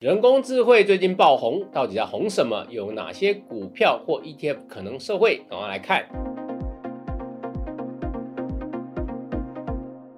人工智慧最近爆红，到底在红什么？有哪些股票或 ETF 可能受惠？赶快来看。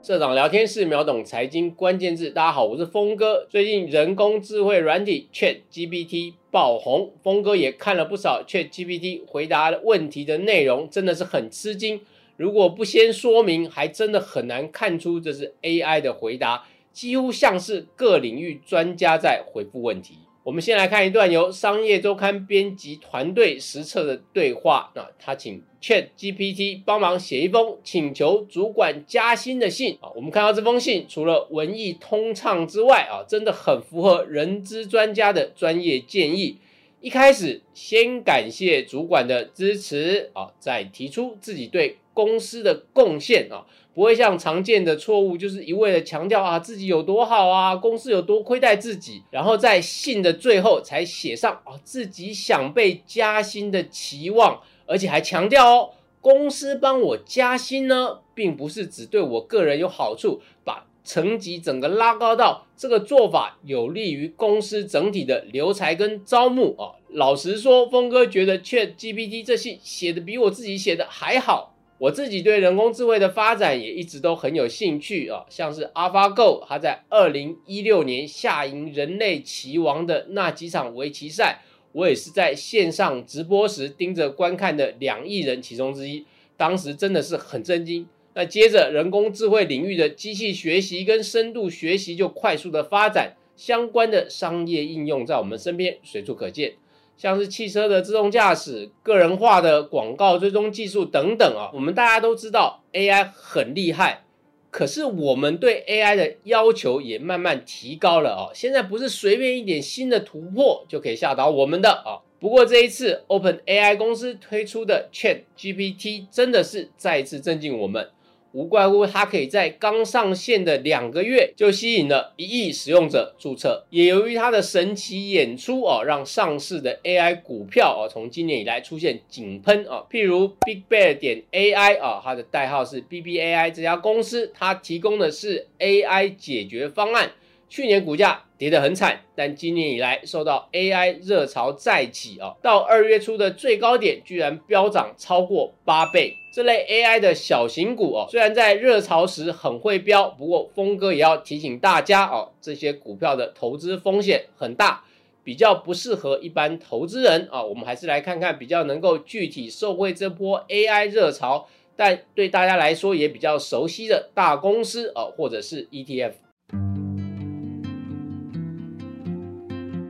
社长聊天室秒懂财经关键字，大家好，我是峰哥。最近人工智慧软体 Chat GPT 爆红，峰哥也看了不少 Chat GPT 回答问题的内容，真的是很吃惊。如果不先说明，还真的很难看出这是 AI 的回答。几乎像是各领域专家在回复问题。我们先来看一段由商业周刊编辑团队实测的对话。那他请 Chat GPT 帮忙写一封请求主管加薪的信啊。我们看到这封信，除了文艺通畅之外啊，真的很符合人资专家的专业建议。一开始先感谢主管的支持啊，再提出自己对公司的贡献啊。不会像常见的错误，就是一味的强调啊自己有多好啊，公司有多亏待自己，然后在信的最后才写上啊自己想被加薪的期望，而且还强调哦，公司帮我加薪呢，并不是只对我个人有好处，把层级整个拉高到这个做法有利于公司整体的留才跟招募啊。老实说，峰哥觉得 Chat GPT 这信写的比我自己写的还好。我自己对人工智慧的发展也一直都很有兴趣啊，像是 AlphaGo，它在二零一六年下赢人类棋王的那几场围棋赛，我也是在线上直播时盯着观看的两亿人其中之一，当时真的是很震惊。那接着人工智慧领域的机器学习跟深度学习就快速的发展，相关的商业应用在我们身边随处可见。像是汽车的自动驾驶、个人化的广告追踪技术等等啊，我们大家都知道 AI 很厉害，可是我们对 AI 的要求也慢慢提高了啊。现在不是随便一点新的突破就可以吓倒我们的啊。不过这一次 OpenAI 公司推出的 ChatGPT 真的是再一次震惊我们。无怪乎它可以在刚上线的两个月就吸引了一亿使用者注册，也由于它的神奇演出哦，让上市的 AI 股票哦，从今年以来出现井喷哦。譬如 Big Bear 点 AI 啊，它的代号是 BBAI 这家公司，它提供的是 AI 解决方案。去年股价跌得很惨，但今年以来受到 AI 热潮再起啊，到二月初的最高点居然飙涨超过八倍。这类 AI 的小型股哦，虽然在热潮时很会飙，不过峰哥也要提醒大家哦，这些股票的投资风险很大，比较不适合一般投资人啊。我们还是来看看比较能够具体受惠这波 AI 热潮，但对大家来说也比较熟悉的大公司哦，或者是 ETF。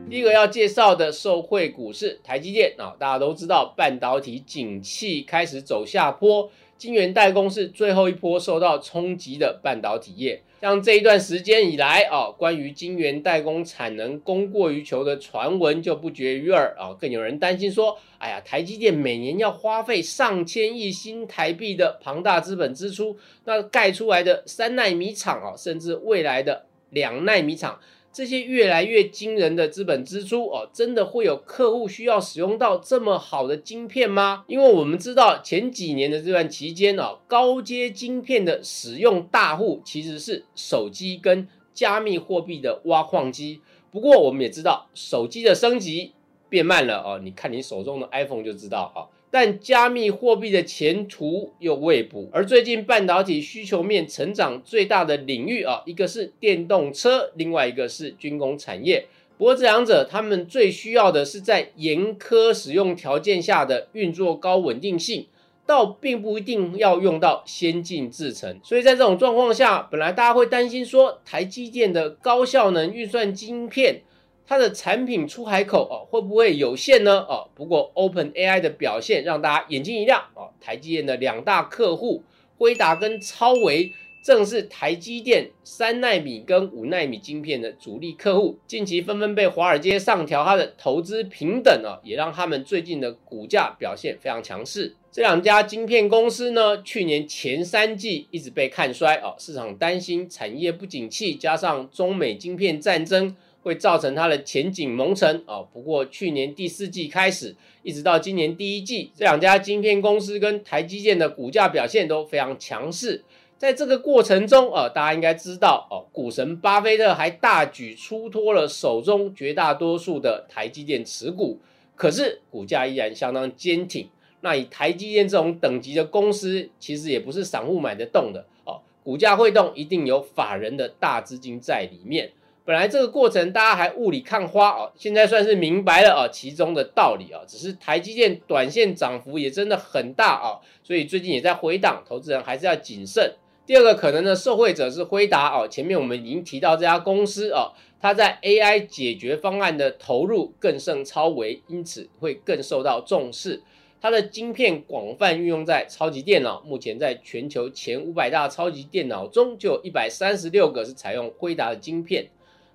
第一个要介绍的受惠股是台积电啊，大家都知道半导体景气开始走下坡，晶圆代工是最后一波受到冲击的半导体业。像这一段时间以来啊，关于晶圆代工产能供过于求的传闻就不绝于耳啊，更有人担心说，哎呀，台积电每年要花费上千亿新台币的庞大资本支出，那盖出来的三纳米厂啊，甚至未来的两纳米厂。这些越来越惊人的资本支出哦，真的会有客户需要使用到这么好的晶片吗？因为我们知道前几年的这段期间哦，高阶晶片的使用大户其实是手机跟加密货币的挖矿机。不过我们也知道，手机的升级变慢了哦，你看你手中的 iPhone 就知道啊。但加密货币的前途又未卜，而最近半导体需求面成长最大的领域啊，一个是电动车，另外一个是军工产业。不过这两者他们最需要的是在严苛使用条件下的运作高稳定性，倒并不一定要用到先进制程。所以在这种状况下，本来大家会担心说，台积电的高效能运算晶片。它的产品出海口哦会不会有限呢？哦，不过 Open AI 的表现让大家眼睛一亮哦。台积电的两大客户辉达跟超维，正是台积电三纳米跟五纳米晶片的主力客户，近期纷纷被华尔街上调它的投资平等哦，也让他们最近的股价表现非常强势。这两家晶片公司呢，去年前三季一直被看衰哦，市场担心产业不景气，加上中美晶片战争。会造成它的前景蒙尘啊！不过去年第四季开始，一直到今年第一季，这两家晶片公司跟台积电的股价表现都非常强势。在这个过程中，呃，大家应该知道哦，股神巴菲特还大举出脱了手中绝大多数的台积电持股，可是股价依然相当坚挺。那以台积电这种等级的公司，其实也不是散户买得动的哦，股价会动，一定有法人的大资金在里面。本来这个过程大家还雾里看花哦，现在算是明白了哦其中的道理啊。只是台积电短线涨幅也真的很大啊，所以最近也在回档，投资人还是要谨慎。第二个可能的受惠者是辉达哦，前面我们已经提到这家公司哦，它在 AI 解决方案的投入更胜超维，因此会更受到重视。它的晶片广泛运用在超级电脑，目前在全球前五百大超级电脑中，就有一百三十六个是采用辉达的晶片。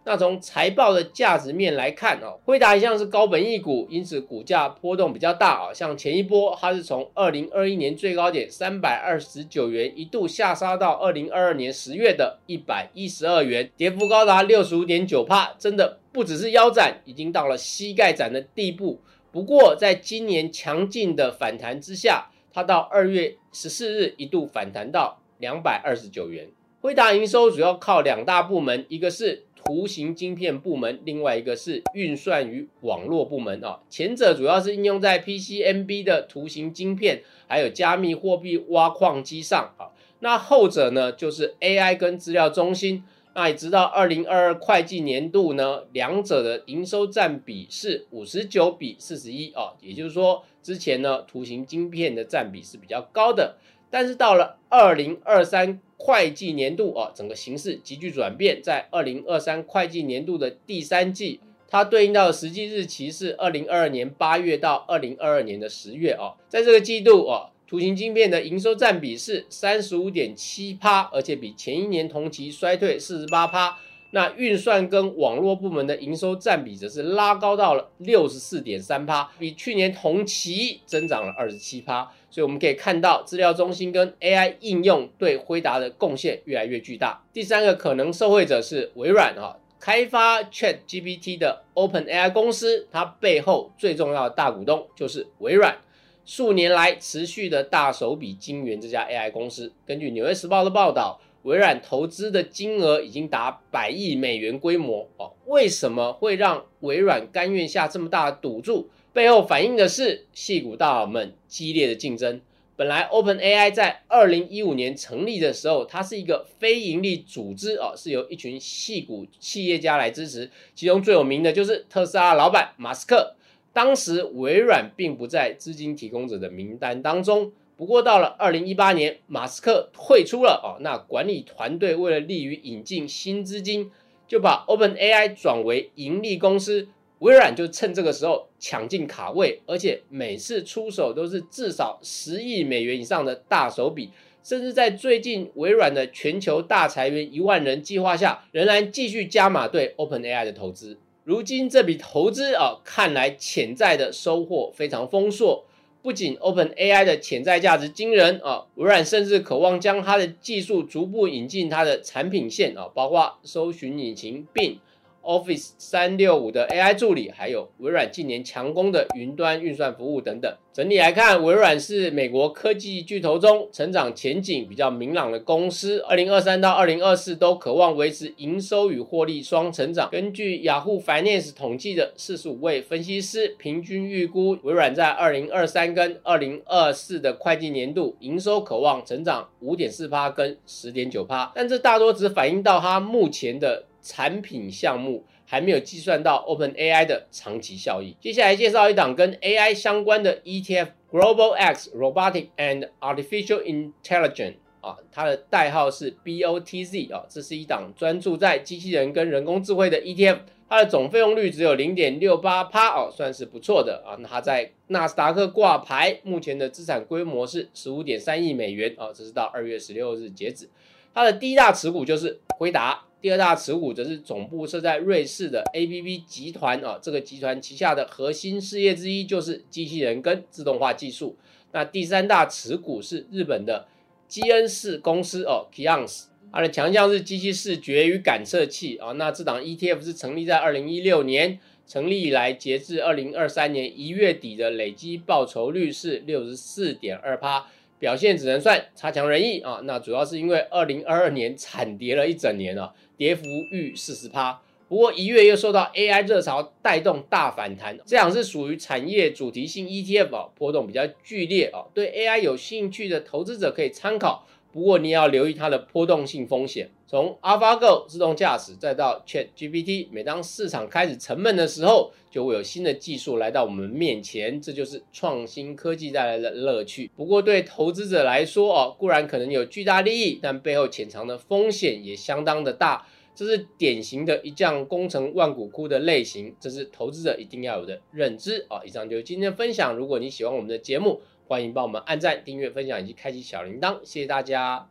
那从财报的价值面来看哦，辉达一向是高本益股，因此股价波动比较大啊。像前一波，它是从二零二一年最高点三百二十九元，一度下杀到二零二二年十月的一百一十二元，跌幅高达六十五点九帕，真的不只是腰斩，已经到了膝盖斩的地步。不过，在今年强劲的反弹之下，它到二月十四日一度反弹到两百二十九元。辉达营收主要靠两大部门，一个是图形晶片部门，另外一个是运算与网络部门啊。前者主要是应用在 PCNB 的图形晶片，还有加密货币挖矿机上啊。那后者呢，就是 AI 跟资料中心。那也直到二零二二会计年度呢，两者的营收占比是五十九比四十一啊，也就是说，之前呢图形晶片的占比是比较高的。但是到了二零二三会计年度啊，整个形势急剧转变。在二零二三会计年度的第三季，它对应到的实际日期是二零二二年八月到二零二二年的十月啊。在这个季度啊，图形晶片的营收占比是三十五点七趴，而且比前一年同期衰退四十八趴。那运算跟网络部门的营收占比则是拉高到了六十四点三趴，比去年同期增长了二十七趴。所以我们可以看到，资料中心跟 AI 应用对辉达的贡献越来越巨大。第三个可能受惠者是微软啊，开发 ChatGPT 的 OpenAI 公司，它背后最重要的大股东就是微软。数年来持续的大手笔金援这家 AI 公司。根据纽约时报的报道。微软投资的金额已经达百亿美元规模哦，为什么会让微软甘愿下这么大的赌注？背后反映的是戏股大佬们激烈的竞争。本来 OpenAI 在二零一五年成立的时候，它是一个非盈利组织哦，是由一群戏股企业家来支持，其中最有名的就是特斯拉老板马斯克。当时微软并不在资金提供者的名单当中。不过到了二零一八年，马斯克退出了哦，那管理团队为了利于引进新资金，就把 Open AI 转为盈利公司。微软就趁这个时候抢进卡位，而且每次出手都是至少十亿美元以上的大手笔，甚至在最近微软的全球大裁员一万人计划下，仍然继续加码对 Open AI 的投资。如今这笔投资啊，看来潜在的收获非常丰硕。不仅 Open AI 的潜在价值惊人啊，微软甚至渴望将它的技术逐步引进它的产品线啊，包括搜寻引擎并。Office 三六五的 AI 助理，还有微软近年强攻的云端运算服务等等。整体来看，微软是美国科技巨头中成长前景比较明朗的公司。二零二三到二零二四都渴望维持营收与获利双成长。根据雅虎 Finance 统计的四十五位分析师平均预估，微软在二零二三跟二零二四的会计年度营收渴望成长五点四趴跟十点九趴，但这大多只反映到它目前的。产品项目还没有计算到 Open AI 的长期效益。接下来介绍一档跟 AI 相关的 ETF Global X Robotic and Artificial Intelligence 啊，它的代号是 BOTZ 啊，这是一档专注在机器人跟人工智慧的 ETF，它的总费用率只有零点六八趴哦，算是不错的啊。那它在纳斯达克挂牌，目前的资产规模是十五点三亿美元啊，这是到二月十六日截止。它的第一大持股就是辉达。第二大持股则是总部设在瑞士的 ABB 集团啊，这个集团旗下的核心事业之一就是机器人跟自动化技术。那第三大持股是日本的基恩士公司哦 k i o n s 它的强项是机器视觉与感测器啊。那这档 ETF 是成立在二零一六年，成立以来截至二零二三年一月底的累计报酬率是六十四点二趴。表现只能算差强人意啊。那主要是因为二零二二年惨跌了一整年啊，跌幅逾四十趴。不过一月又受到 AI 热潮带动大反弹，这样是属于产业主题性 ETF 啊，波动比较剧烈啊。对 AI 有兴趣的投资者可以参考，不过你也要留意它的波动性风险。从 AlphaGo 自动驾驶再到 ChatGPT，每当市场开始沉闷的时候，就会有新的技术来到我们面前，这就是创新科技带来的乐趣。不过对投资者来说哦，固然可能有巨大利益，但背后潜藏的风险也相当的大。这是典型的一将功成万骨枯的类型，这是投资者一定要有的认知啊！以上就是今天的分享。如果你喜欢我们的节目，欢迎帮我们按赞、订阅、分享以及开启小铃铛，谢谢大家。